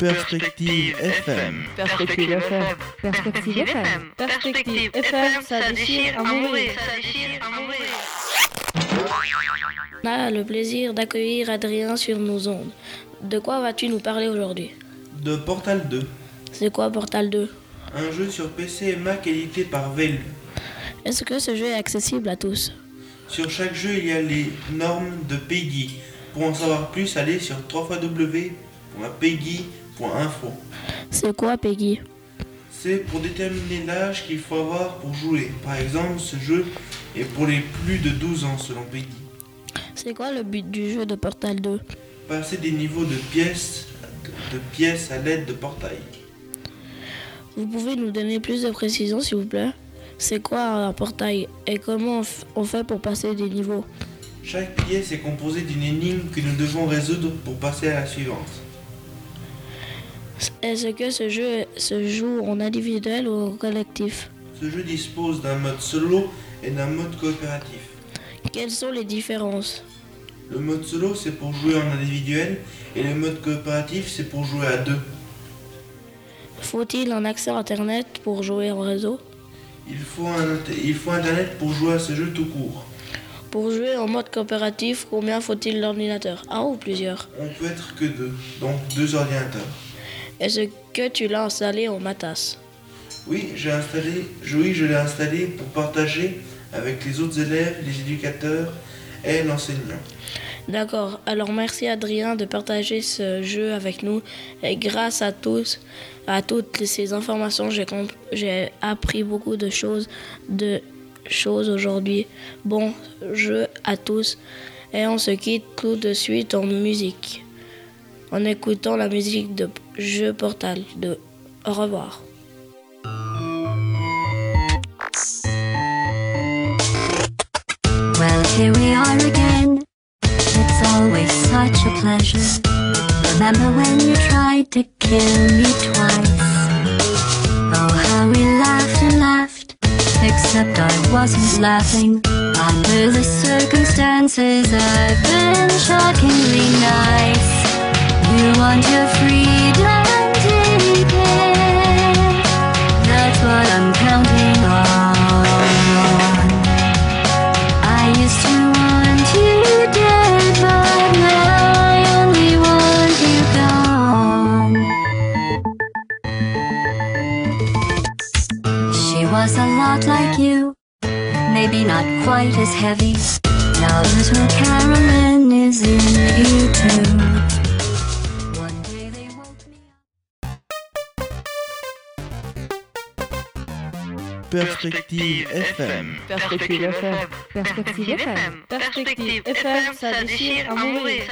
Perspective FM. Perspective FM. Perspective FM. Perspective FM, ça déchire à mourir. On a le plaisir d'accueillir Adrien sur nos ondes. De quoi vas-tu nous parler aujourd'hui? De Portal 2. C'est quoi Portal 2 Un jeu sur PC et Mac édité par Valve. Est-ce que ce jeu est accessible à tous? Sur chaque jeu, il y a les normes de PEGI. Pour en savoir plus, allez sur www.peggy.info. C'est quoi Peggy? C'est pour déterminer l'âge qu'il faut avoir pour jouer. Par exemple, ce jeu est pour les plus de 12 ans selon Peggy. C'est quoi le but du jeu de Portal 2 Passer des niveaux de pièces, de, de pièces à l'aide de portails. Vous pouvez nous donner plus de précisions s'il vous plaît? C'est quoi un portail et comment on fait pour passer des niveaux? Chaque pièce est composée d'une énigme que nous devons résoudre pour passer à la suivante. Est-ce que ce jeu se joue en individuel ou en collectif? Ce jeu dispose d'un mode solo et d'un mode coopératif. Quelles sont les différences? Le mode solo c'est pour jouer en individuel et le mode coopératif c'est pour jouer à deux. Faut-il un accès Internet pour jouer en réseau? Il faut, un, il faut internet pour jouer à ce jeu tout court. Pour jouer en mode coopératif, combien faut-il d'ordinateurs? Un ou plusieurs? On peut être que deux, donc deux ordinateurs. Est-ce que tu l'as installé en matas? Oui, j'ai installé, oui, je l'ai installé pour partager avec les autres élèves, les éducateurs et l'enseignant. D'accord, alors merci Adrien de partager ce jeu avec nous. Et grâce à tous, à toutes ces informations, j'ai appris beaucoup de choses, de choses aujourd'hui. Bon jeu à tous. Et on se quitte tout de suite en musique. En écoutant la musique de Jeu Portal 2. Au revoir. Well, here we are again. It's always such a pleasure. Remember when you tried to kill me twice? Oh, how we laughed and laughed. Except I wasn't laughing. Under the circumstances, I've been shockingly nice. Was a lot like you, maybe not quite as heavy. Now little Carolyn is in you too. Perspective FM. Perspective FM. Perspective FM. Perspective FM, ça déchire à mourir.